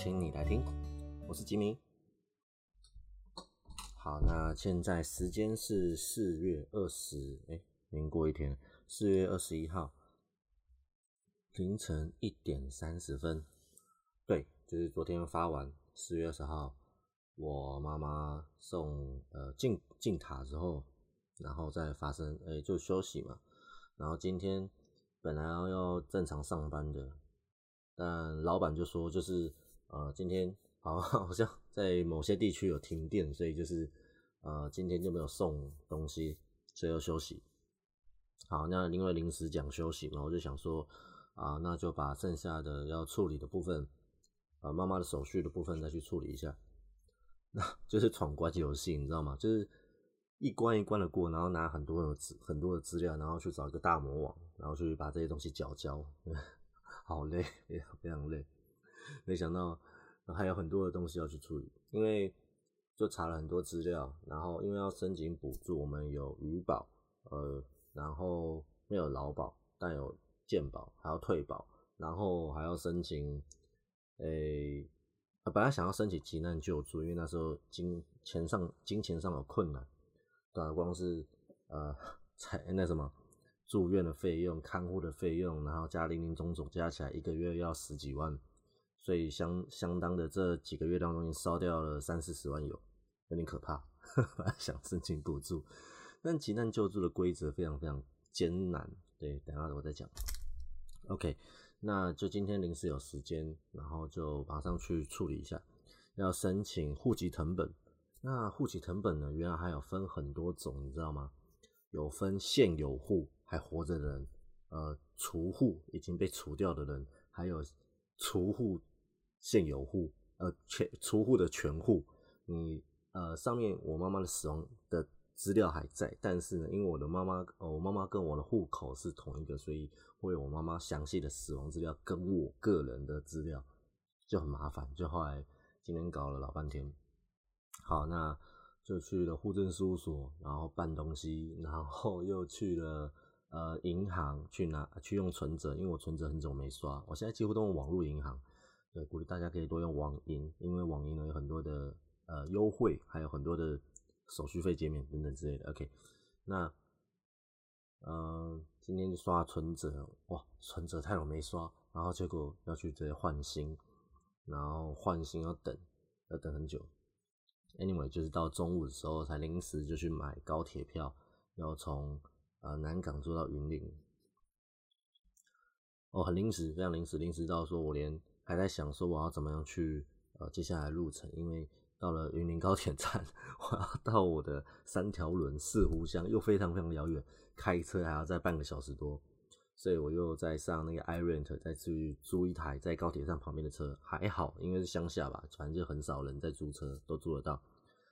请你来听，我是吉明。好，那现在时间是四月二十，哎，经过一天，四月二十一号凌晨一点三十分，对，就是昨天发完四月二十号，我妈妈送呃进进塔之后，然后再发生，哎，就休息嘛，然后今天本来要正常上班的，但老板就说就是。呃，今天好 好像在某些地区有停电，所以就是呃今天就没有送东西，所以要休息。好，那因为临时讲休息嘛，我就想说啊，那就把剩下的要处理的部分，呃妈妈的手续的部分再去处理一下。那就是闯关游戏，你知道吗？就是一关一关的过，然后拿很多的资很多的资料，然后去找一个大魔王，然后去把这些东西搅搅，好累，非常非常累。没想到还有很多的东西要去处理，因为就查了很多资料，然后因为要申请补助，我们有余保，呃，然后没有劳保，但有健保，还要退保，然后还要申请，诶，本来想要申请急难救助，因为那时候金钱上金钱上有困难，对啊，光是呃，才那什么住院的费用、看护的费用，然后加零零总总加起来一个月要十几万。所以相相当的这几个月当中，已经烧掉了三四十万有，有点可怕。想申请补助，但急难救助的规则非常非常艰难。对，等下我再讲。OK，那就今天临时有时间，然后就马上去处理一下。要申请户籍成本，那户籍成本呢，原来还有分很多种，你知道吗？有分现有户还活着的人，呃，除户已经被除掉的人，还有除户。现有户，呃，全除户的全户，你呃上面我妈妈的死亡的资料还在，但是呢，因为我的妈妈，我妈妈跟我的户口是同一个，所以会有我妈妈详细的死亡资料跟我个人的资料就很麻烦，就后来今天搞了老半天，好，那就去了户政事务所，然后办东西，然后又去了呃银行去拿去用存折，因为我存折很久没刷，我现在几乎都用网络银行。对，鼓励大家可以多用网银，因为网银呢有很多的呃优惠，还有很多的手续费减免等等之类的。OK，那呃今天就刷存折，哇，存折太久没刷，然后结果要去直接换新，然后换新要等，要等很久。Anyway，就是到中午的时候才临时就去买高铁票，要从呃南港坐到云林。哦，很临时，非常临时，临时到说我连。还在想说我要怎么样去呃接下来路程，因为到了云林高铁站，我要到我的三条轮四湖乡又非常非常遥远，开车还要再半个小时多，所以我又在上那个 iRent 再去租一台在高铁站旁边的车，还好，因为是乡下吧，反正就很少人在租车，都租得到，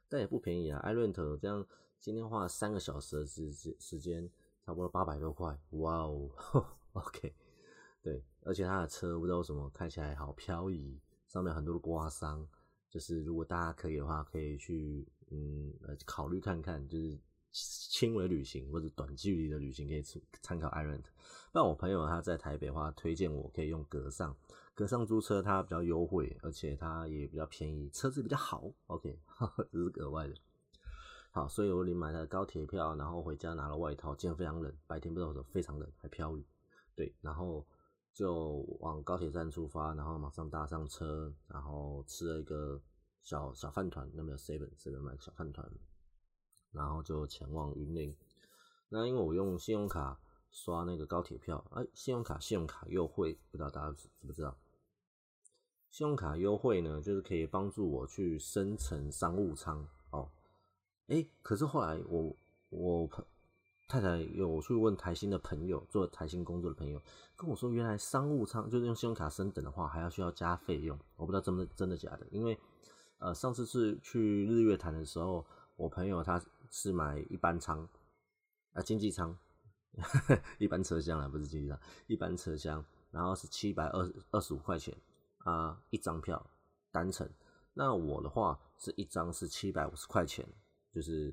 但也不便宜啊，iRent 这样今天花了三个小时的时时时间，差不多八百多块，哇哦，OK。对，而且他的车不知道为什么开起来好漂移，上面很多的刮伤。就是如果大家可以的话，可以去嗯考虑看看，就是轻微旅行或者短距离的旅行可以参考 iRent。但我朋友他在台北的话，推荐我可以用格上，格上租车它比较优惠，而且它也比较便宜，车子比较好。OK，这是格外的。好，所以我领买了高铁票，然后回家拿了外套，今天非常冷，白天不知道为什么非常冷，还飘雨。对，然后。就往高铁站出发，然后马上搭上车，然后吃了一个小小饭团，那边有 seven seven 买个小饭团，然后就前往云林。那因为我用信用卡刷那个高铁票，哎，信用卡信用卡优惠，不知道大家知不知道？信用卡优惠呢，就是可以帮助我去生成商务舱哦。哎，可是后来我我朋。太太有去问台新的朋友，做台新工作的朋友跟我说，原来商务舱就是用信用卡升等的话，还要需要加费用。我不知道真的真的假的，因为呃上次是去日月潭的时候，我朋友他是买一般舱啊经济舱，一般车厢啊不是经济舱，一般车厢，然后是七百二二十五块钱啊一张票单程。那我的话是一张是七百五十块钱，就是。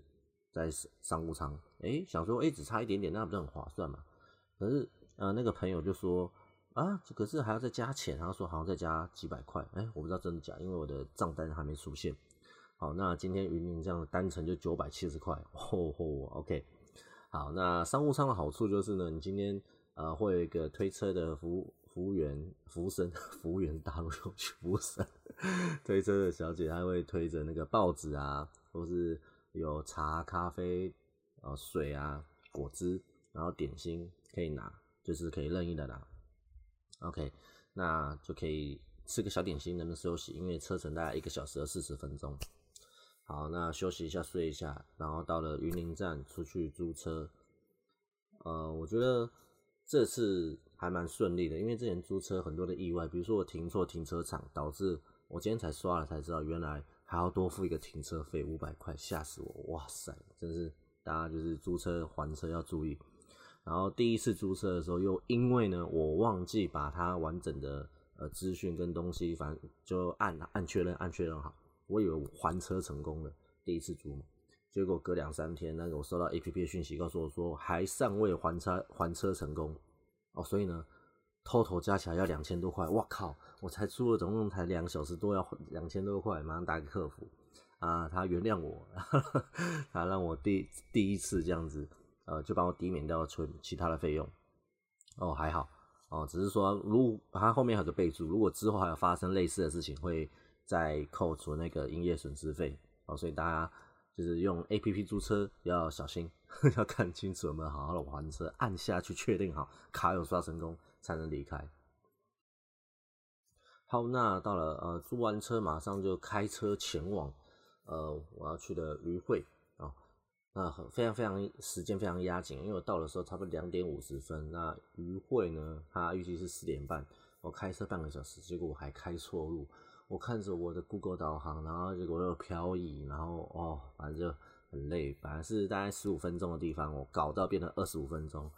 在商商务舱，哎，想说，哎，只差一点点，那不是很划算嘛？可是，呃，那个朋友就说，啊，可是还要再加钱，然后说好像再加几百块，哎，我不知道真的假，因为我的账单还没出现。好，那今天云林这样单程就九百七十块，吼吼，OK。好，那商务舱的好处就是呢，你今天呃会有一个推车的服务服务员、服务生、服务员大陆用去服务生，推车的小姐她会推着那个报纸啊，或是有茶、咖啡、呃水啊、果汁，然后点心可以拿，就是可以任意的拿。OK，那就可以吃个小点心，能不能休息？因为车程大概一个小时四十分钟。好，那休息一下，睡一下，然后到了云林站出去租车。呃，我觉得这次还蛮顺利的，因为之前租车很多的意外，比如说我停错停车场，导致我今天才刷了才知道，原来还要多付一个停车费五百块，吓死我！哇塞，真是大家就是租车还车要注意。然后第一次租车的时候，又因为呢，我忘记把它完整的呃资讯跟东西，反正就按按确认，按确认好。我以为还车成功了，第一次租嘛，结果隔两三天，那个我收到 A P P 的讯息，告诉我说还尚未还车还车成功哦，所以呢，total 加起来要两千多块。我靠，我才出了总共才两个小时多，要两千多块，马上打给客服啊，他原谅我，他让我第第一次这样子。呃，就帮我抵免掉存其他的费用，哦，还好，哦，只是说，如他后面还有个备注，如果之后还有发生类似的事情，会再扣除那个营业损失费，哦，所以大家就是用 A P P 租车要小心，要看清楚有没有好好的还车，按下去确定好卡有刷成功才能离开。好，那到了呃租完车马上就开车前往呃我要去的余会啊。那很非常非常时间非常压紧，因为我到的时候差不多两点五十分。那余会呢，它预计是四点半。我开车半个小时，结果我还开错路。我看着我的 Google 导航，然后结果又漂移，然后哦，反正就很累。本来是大概十五分钟的地方，我搞到变成二十五分钟，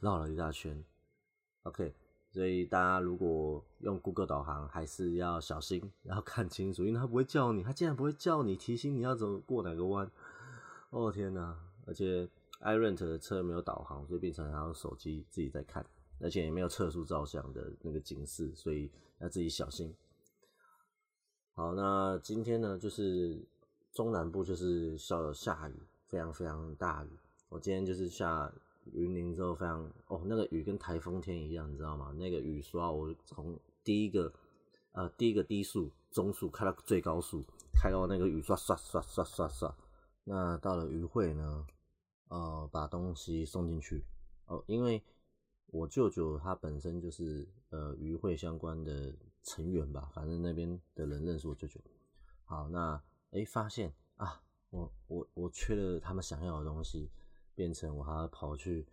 绕了一大圈。OK，所以大家如果用 Google 导航，还是要小心，要看清楚，因为它不会叫你，它竟然不会叫你提醒你要走过哪个弯。哦天哪！而且 iRent 的车没有导航，所以变成还要手机自己在看，而且也没有测速照相的那个警示，所以要自己小心。好，那今天呢，就是中南部就是下下雨，非常非常大雨。我今天就是下云林之后，非常哦，那个雨跟台风天一样，你知道吗？那个雨刷我从第一个呃第一个低速、中速开到最高速，开到那个雨刷刷刷刷刷刷。那到了余会呢，呃，把东西送进去哦，因为我舅舅他本身就是呃余会相关的成员吧，反正那边的人认识我舅舅。好，那哎发现啊，我我我缺了他们想要的东西，变成我还要跑去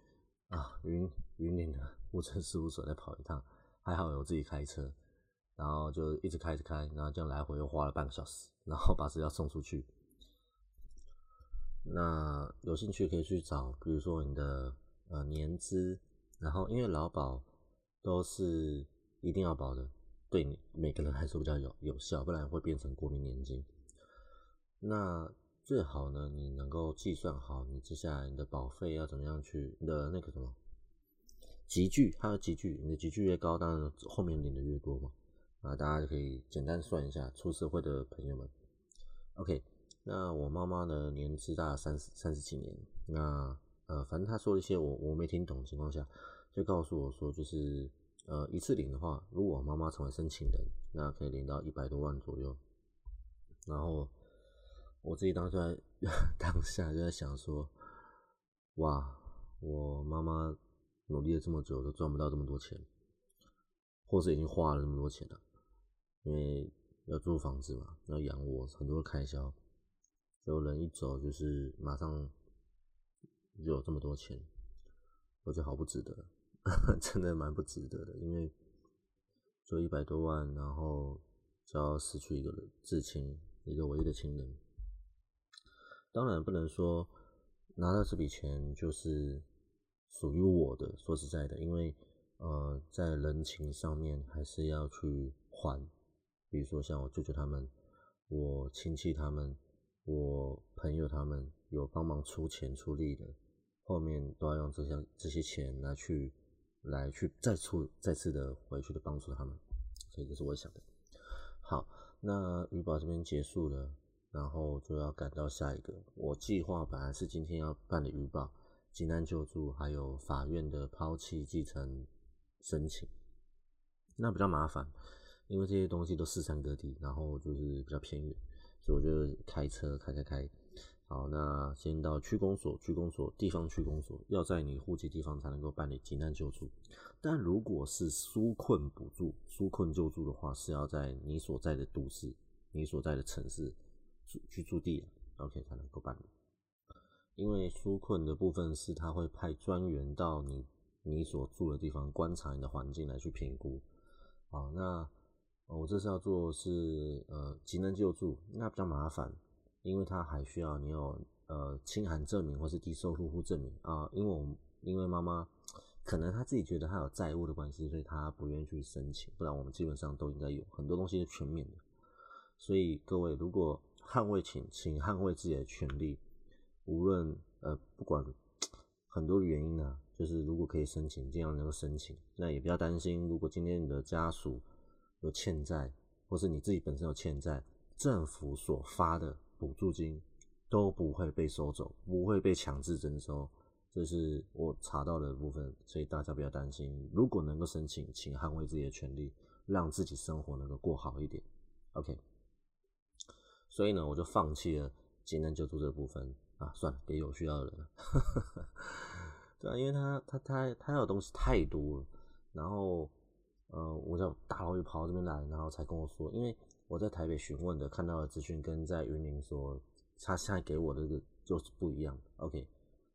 啊云云林的物证事务所再跑一趟，还好有自己开车，然后就一直开着开，然后这样来回又花了半个小时，然后把资料送出去。那有兴趣可以去找，比如说你的呃年资，然后因为劳保都是一定要保的，对你每个人来说比较有有效，不然会变成国民年金。那最好呢，你能够计算好你接下来你的保费要怎么样去你的那个什么集聚，它的集聚，你的集聚越高，当然后面领的越多嘛。啊，大家就可以简单算一下，出社会的朋友们，OK。那我妈妈的年资大三十三十几年，那呃，反正她说了一些我我没听懂的情况下，就告诉我说，就是呃一次领的话，如果我妈妈成为申请人，那可以领到一百多万左右。然后我自己当下 当下就在想说，哇，我妈妈努力了这么久都赚不到这么多钱，或是已经花了这么多钱了，因为要租房子嘛，要养我很多开销。有人一走就是马上有这么多钱，我觉得好不值得，真的蛮不值得的。因为就一百多万，然后就要失去一个至亲，一个唯一的亲人。当然不能说拿到这笔钱就是属于我的。说实在的，因为呃，在人情上面还是要去还。比如说像我舅舅他们，我亲戚他们。我朋友他们有帮忙出钱出力的，后面都要用这些这些钱来去来去再出再次的回去的帮助他们，所以这是我想的。好，那鱼保这边结束了，然后就要赶到下一个。我计划本来是今天要办理预报、急难救助，还有法院的抛弃继承申请，那比较麻烦，因为这些东西都四散各地，然后就是比较偏远，所以我就开车开开开。好，那先到区公所，区公所地方区公所要在你户籍地方才能够办理急难救助。但如果是纾困补助、纾困救助的话，是要在你所在的都市、你所在的城市居住地，OK 才能够办理。因为纾困的部分是他会派专员到你你所住的地方观察你的环境来去评估。啊，那我这是要做是呃急难救助，那比较麻烦。因为他还需要你有呃清寒证明或是低收入户证明啊，因为我们因为妈妈可能她自己觉得她有债务的关系，所以她不愿意去申请，不然我们基本上都应该有很多东西是全面的。所以各位如果捍卫请请捍卫自己的权利，无论呃不管很多原因呢，就是如果可以申请，尽量能够申请，那也不要担心，如果今天你的家属有欠债，或是你自己本身有欠债，政府所发的。补助金都不会被收走，不会被强制征收，这是我查到的部分，所以大家不要担心。如果能够申请，请捍卫自己的权利，让自己生活能够过好一点。OK，所以呢，我就放弃了急难救助这部分啊，算了，给有需要的人。对啊，因为他他他他要的东西太多了，然后呃，我就大老远跑到这边来，然后才跟我说，因为。我在台北询问的看到的资讯跟在云林说，他现在给我的这个就是不一样。OK，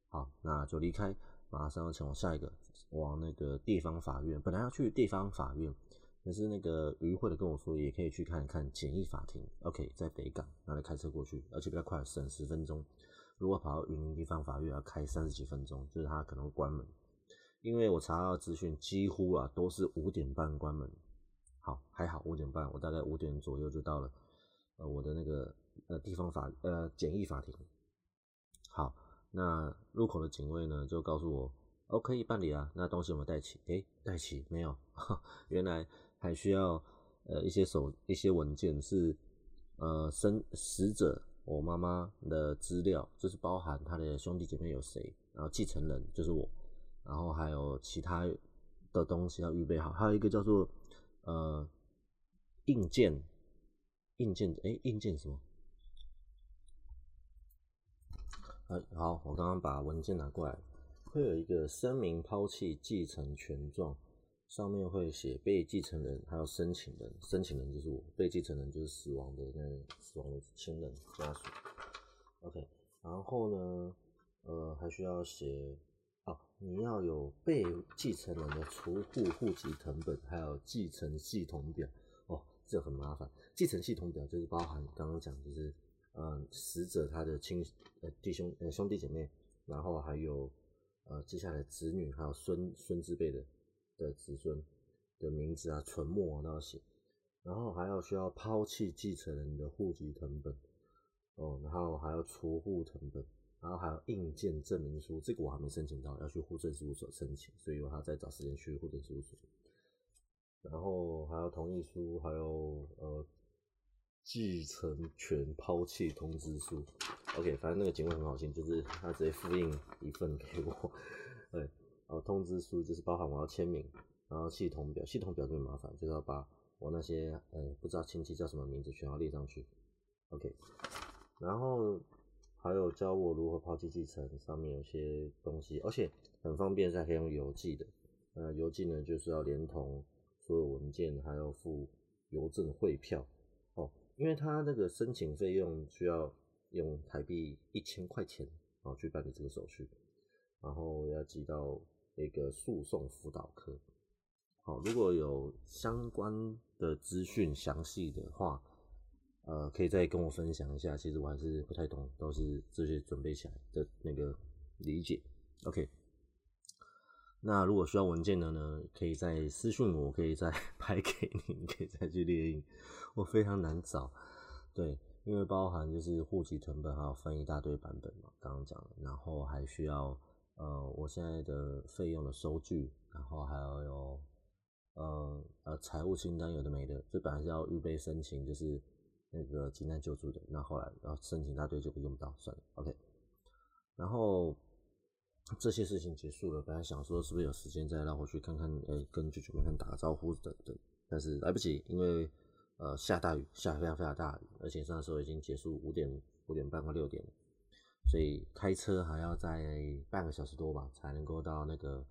好，那就离开，马上要前往下一个，往那个地方法院。本来要去地方法院，可是那个余会的跟我说，也可以去看一看简易法庭。OK，在北港，那来开车过去，而且比较快，省十分钟。如果跑到云林地方法院，要开三十几分钟，就是他可能会关门。因为我查到资讯，几乎啊都是五点半关门。好，还好五点半，我大概五点左右就到了，呃，我的那个呃地方法呃简易法庭。好，那入口的警卫呢就告诉我，哦可以办理啊，那东西有没有带齐？诶，带齐没有？原来还需要呃一些手一些文件是呃生死者我妈妈的资料，就是包含他的兄弟姐妹有谁，然后继承人就是我，然后还有其他的东西要预备好，还有一个叫做。呃，硬件，硬件，哎，硬件什么？好，我刚刚把文件拿过来，会有一个声明抛弃继承权状，上面会写被继承人，还有申请人，申请人就是我，被继承人就是死亡的那死亡的亲人家属。OK，然后呢，呃，还需要写。哦，你要有被继承人的除户户籍成本，还有继承系统表。哦，这很麻烦。继承系统表就是包含刚刚讲，就是嗯，死者他的亲呃弟兄呃兄弟姐妹，然后还有呃接下来子女还有孙孙之辈的的子孙的名字啊、存没啊都要写，然后还要需要抛弃继承人的户籍成本，哦，然后还要出户成本。然后还有印件证明书，这个我还没申请到，要去户政事务所申请，所以我还要再找时间去户政事务所。然后还有同意书，还有呃继承权抛弃通知书。OK，反正那个警卫很好心，就是他直接复印一份给我。对，然后通知书就是包含我要签名，然后系统表，系统表就很麻烦，就是要把我那些呃不知道亲戚叫什么名字全要列上去。OK，然后。还有教我如何抛弃继承，上面有些东西，而且很方便，是可以用邮寄的。呃，邮寄呢就是要连同所有文件，还要付邮政汇票哦，因为他那个申请费用需要用台币一千块钱然后去办理这个手续，然后要寄到那个诉讼辅导科。好，如果有相关的资讯详细的话。呃，可以再跟我分享一下，其实我还是不太懂，都是这些准备起来的那个理解。OK，那如果需要文件的呢，可以再私信我，可以再 拍给你，可以再去列印。我非常难找，对，因为包含就是户籍成本还要分一大堆版本嘛，刚刚讲了，然后还需要呃，我现在的费用的收据，然后还有有呃呃财务清单有的没的，这本来是要预备申请，就是那个急难救助的，那后来要申请大队就用不到，算了，OK。然后这些事情结束了，本来想说是不是有时间再让我去看看，呃，跟舅舅们看打个招呼等等，但是来不及，因为呃下大雨，下非常非常大雨，而且那时候已经结束五点五点半或六点了。所以开车还要在半个小时多吧，才能够到那个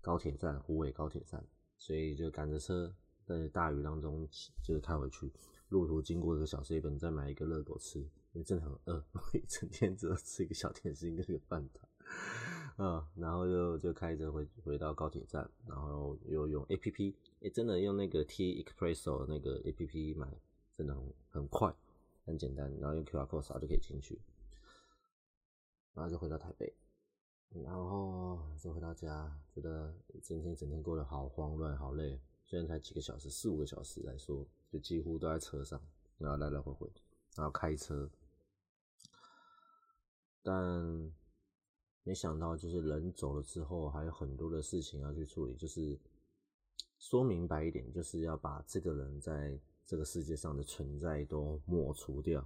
高铁站，湖尾高铁站。所以就赶着车在大雨当中，就是开回去。路途经过一个小 C 本，再买一个热狗吃，因为真的很饿，一整天只有吃一个小甜心跟一个饭团。嗯，然后又就开着回回到高铁站，然后又用 A P P，哎，真的用那个 T Expresso 那个 A P P 买，真的很很快，很简单，然后用 Q R code 扫就可以进去。然后就回到台北，然后就回到家，觉得今天整天过得好慌乱、好累。虽然才几个小时，四五个小时来说，就几乎都在车上，然后来来回回，然后开车。但没想到，就是人走了之后，还有很多的事情要去处理。就是说明白一点，就是要把这个人在这个世界上的存在都抹除掉。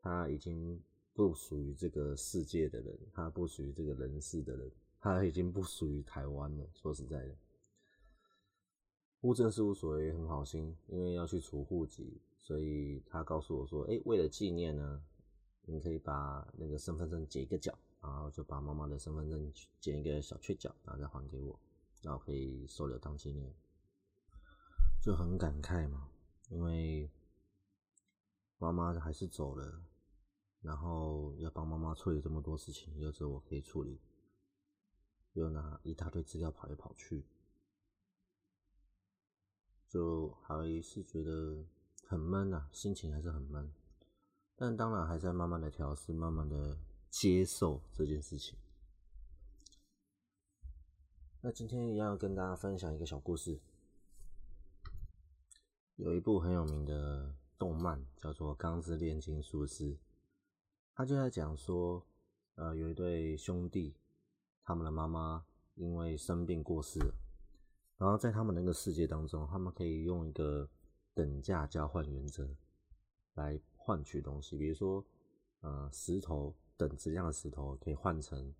他已经。不属于这个世界的人，他不属于这个人世的人，他已经不属于台湾了。说实在的，户政事务所也很好心，因为要去除户籍，所以他告诉我说：“哎，为了纪念呢，你可以把那个身份证剪一个角，然后就把妈妈的身份证剪一个小缺角，然后再还给我，然后可以收留当纪念。”就很感慨嘛，因为妈妈还是走了。然后要帮妈妈处理这么多事情，又只有我可以处理，又拿一大堆资料跑来跑去，就还是觉得很闷啊，心情还是很闷。但当然还在慢慢的调试，慢慢的接受这件事情。那今天一样跟大家分享一个小故事，有一部很有名的动漫叫做《钢之炼金术师》。他就在讲说，呃，有一对兄弟，他们的妈妈因为生病过世了，然后在他们那个世界当中，他们可以用一个等价交换原则来换取东西，比如说，呃，石头等质量的石头可以换成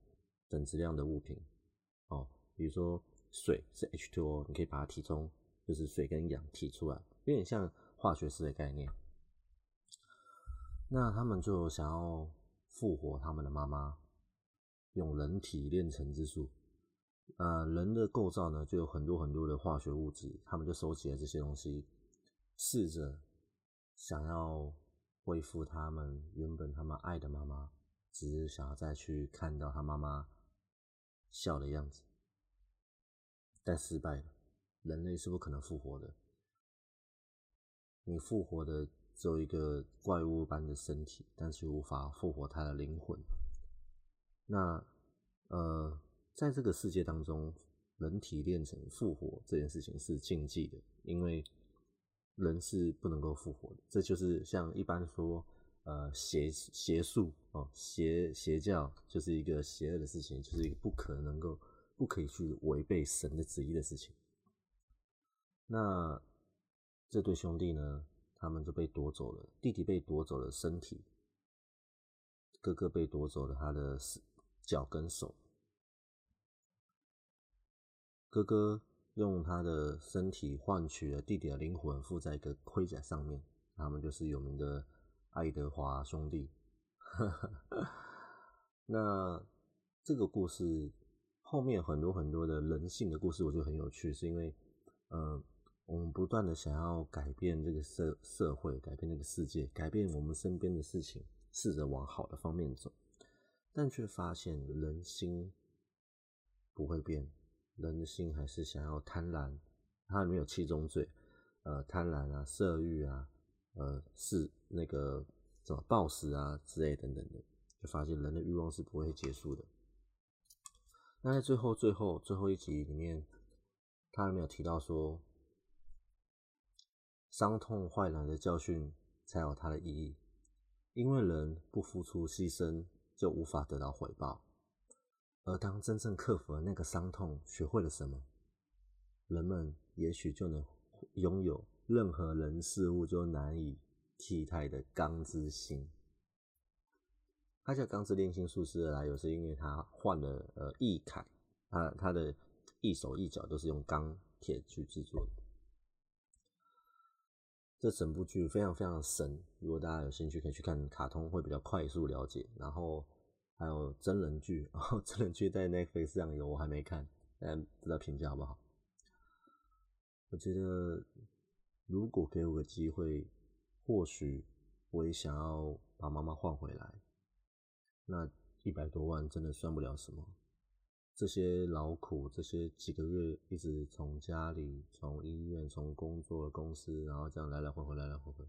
等质量的物品，哦，比如说水是 H2O，你可以把它提中就是水跟氧提出来，有点像化学式的概念。那他们就想要复活他们的妈妈，用人体炼成之术。呃，人的构造呢，就有很多很多的化学物质，他们就收集了这些东西，试着想要恢复他们原本他们爱的妈妈，只是想要再去看到他妈妈笑的样子，但失败了。人类是不可能复活的，你复活的。只有一个怪物般的身体，但是无法复活他的灵魂。那，呃，在这个世界当中，人体炼成复活这件事情是禁忌的，因为人是不能够复活的。这就是像一般说，呃，邪邪术哦，邪邪教就是一个邪恶的事情，就是一个不可能够不可以去违背神的旨意的事情。那这对兄弟呢？他们就被夺走了，弟弟被夺走了身体，哥哥被夺走了他的脚跟手。哥哥用他的身体换取了弟弟的灵魂，附在一个盔甲上面。他们就是有名的爱德华兄弟。那这个故事后面很多很多的人性的故事，我觉得很有趣，是因为，嗯。我们不断的想要改变这个社社会，改变这个世界，改变我们身边的事情，试着往好的方面走，但却发现人心不会变，人的心还是想要贪婪，它里面有七宗罪，呃，贪婪啊，色欲啊，呃，是那个什么暴食啊之类等等的，就发现人的欲望是不会结束的。那在最后最后最后一集里面，他还没有提到说。伤痛换来的教训才有它的意义，因为人不付出牺牲就无法得到回报，而当真正克服了那个伤痛，学会了什么，人们也许就能拥有任何人事物就难以替代的钢之心。他叫钢之炼金术师的来由，是因为他换了呃翼铠，他他的一手一脚都是用钢铁去制作的。这整部剧非常非常神，如果大家有兴趣，可以去看卡通，会比较快速了解。然后还有真人剧，哦，真人剧在 Netflix 上有，我还没看，但不知道评价好不好。我觉得如果给我个机会，或许我也想要把妈妈换回来。那一百多万真的算不了什么。这些劳苦，这些几个月一直从家里、从医院、从工作公司，然后这样来来回回、来来回回，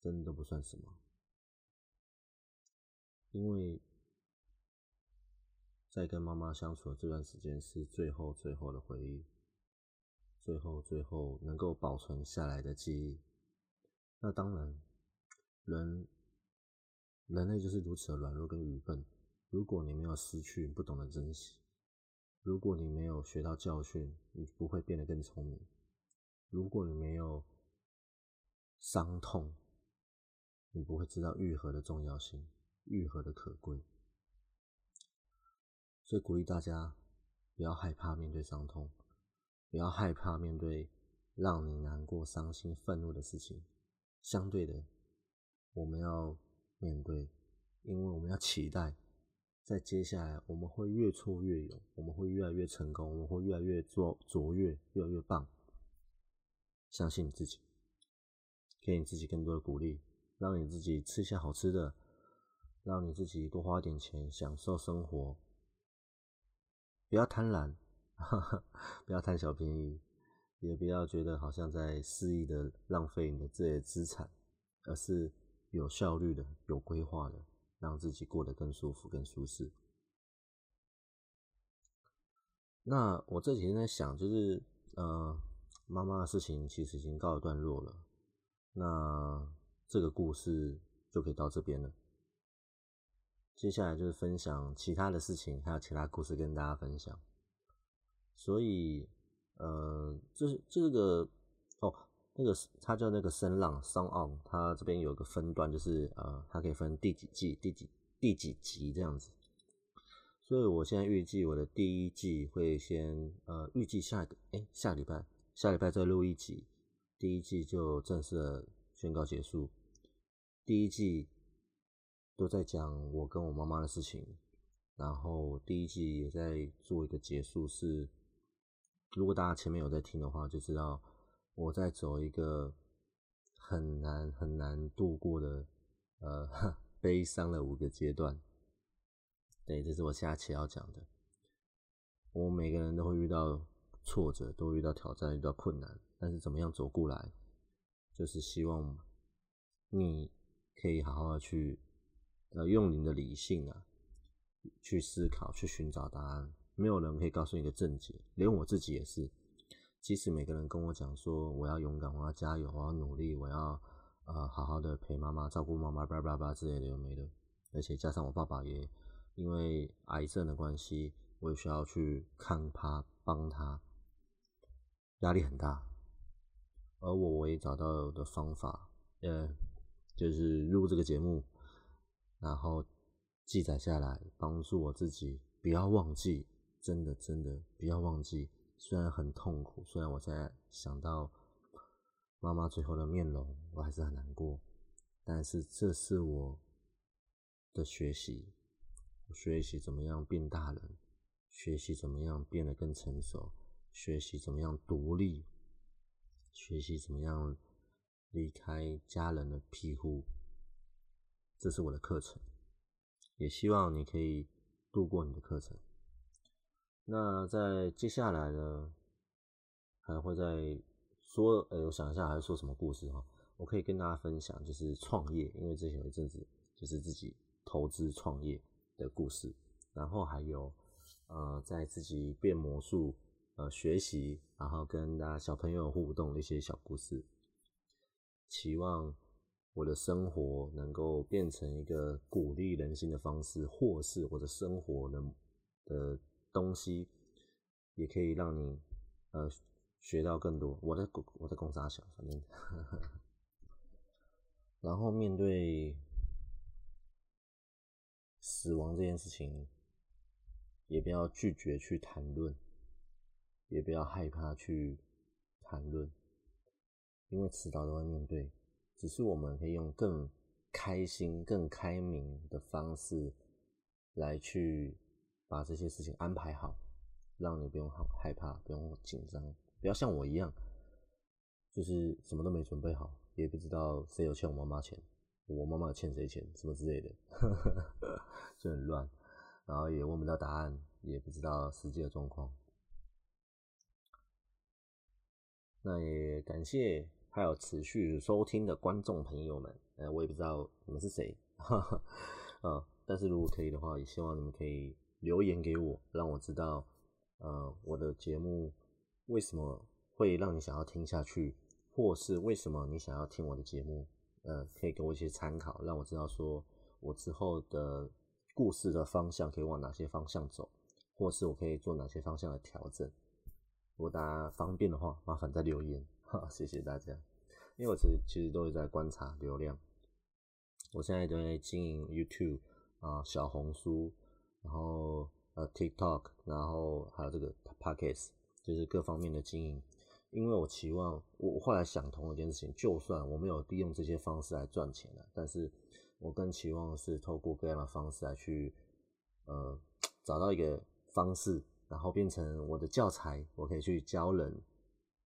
真的不算什么。因为在跟妈妈相处的这段时间是最后、最后的回忆，最后、最后能够保存下来的记忆。那当然，人人类就是如此的软弱跟愚笨。如果你没有失去，不懂得珍惜；如果你没有学到教训，你不会变得更聪明；如果你没有伤痛，你不会知道愈合的重要性、愈合的可贵。所以鼓励大家不要害怕面对伤痛，不要害怕面对让你难过、伤心、愤怒的事情。相对的，我们要面对，因为我们要期待。在接下来，我们会越挫越勇，我们会越来越成功，我们会越来越卓卓越，越来越棒。相信你自己，给你自己更多的鼓励，让你自己吃下好吃的，让你自己多花点钱享受生活。不要贪婪，不要贪小便宜，也不要觉得好像在肆意的浪费你的这些资产，而是有效率的、有规划的。让自己过得更舒服、更舒适。那我这几天在想，就是呃，妈妈的事情其实已经告一段落了。那这个故事就可以到这边了。接下来就是分享其他的事情，还有其他故事跟大家分享。所以，呃，这这个哦。那个它叫那个声浪 Song On，它这边有个分段，就是呃，它可以分第几季、第几第几集这样子。所以我现在预计我的第一季会先呃，预计下一个哎下礼拜下礼拜再录一集，第一季就正式宣告结束。第一季都在讲我跟我妈妈的事情，然后第一季也在做一个结束。是如果大家前面有在听的话，就知道。我在走一个很难很难度过的呃 悲伤的五个阶段，对，这是我下期要讲的。我每个人都会遇到挫折，都会遇到挑战，遇到困难，但是怎么样走过来，就是希望你可以好好的去呃用你的理性啊去思考，去寻找答案。没有人可以告诉你的正解，连我自己也是。即使每个人跟我讲说我要勇敢，我要加油，我要努力，我要呃好好的陪妈妈，照顾妈妈，叭叭叭之类的有没的。而且加上我爸爸也因为癌症的关系，我也需要去看他，帮他，压力很大。而我我也找到的方法，呃，就是录这个节目，然后记载下来，帮助我自己不要忘记，真的真的不要忘记。虽然很痛苦，虽然我现在想到妈妈最后的面容，我还是很难过。但是这是我的学习，学习怎么样变大人，学习怎么样变得更成熟，学习怎么样独立，学习怎么样离开家人的庇护。这是我的课程，也希望你可以度过你的课程。那在接下来呢，还会再说，呃，我想一下，还说什么故事哈？我可以跟大家分享，就是创业，因为之前有一阵子就是自己投资创业的故事，然后还有呃，在自己变魔术，呃，学习，然后跟大家小朋友互动的一些小故事，期望我的生活能够变成一个鼓励人心的方式，或是我的生活能的东西，也可以让你呃学到更多。我在我在公司小，反正，然后面对死亡这件事情，也不要拒绝去谈论，也不要害怕去谈论。因为迟早都会面对，只是我们可以用更开心、更开明的方式来去把这些事情安排好，让你不用害怕，不用紧张，不要像我一样，就是什么都没准备好，也不知道谁有欠我妈妈钱，我妈妈欠谁钱，什么之类的，就很乱，然后也问不到答案，也不知道实际的状况。那也感谢。还有持续收听的观众朋友们，呃，我也不知道你们是谁，哈哈，呃，但是如果可以的话，也希望你们可以留言给我，让我知道，呃，我的节目为什么会让你想要听下去，或是为什么你想要听我的节目，呃，可以给我一些参考，让我知道说我之后的故事的方向可以往哪些方向走，或是我可以做哪些方向的调整。如果大家方便的话，麻烦再留言。哈，谢谢大家。因为我其实其实都是在观察流量，我现在都在经营 YouTube 啊、小红书，然后呃 TikTok，然后还有这个 Podcast，就是各方面的经营。因为我期望，我后来想通了一件事情，就算我没有利用这些方式来赚钱了，但是我更期望是透过各样的方式来去呃找到一个方式，然后变成我的教材，我可以去教人。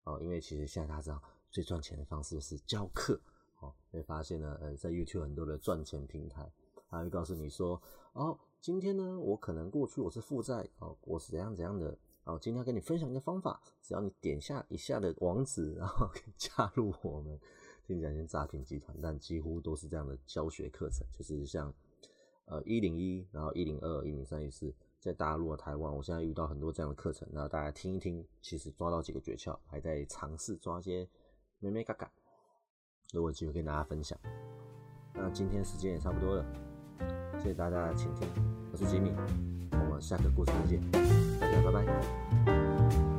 哦，因为其实现在大家知道，最赚钱的方式是教课。哦，会发现呢，呃，在 YouTube 很多的赚钱平台，他会告诉你说，哦，今天呢，我可能过去我是负债，哦，我是怎样怎样的，哦，今天要跟你分享一个方法，只要你点下以下的网址，然后可以加入我们，听起来像诈骗集团，但几乎都是这样的教学课程，就是像，呃，一零一，然后一零二，一零三，一四。在大陆、台湾，我现在遇到很多这样的课程，然后大家听一听，其实抓到几个诀窍，还在尝试抓一些美美嘎嘎，如果有机会跟大家分享。那今天时间也差不多了，谢谢大家的倾听，我是吉米，我们下个故事再见，大家拜拜。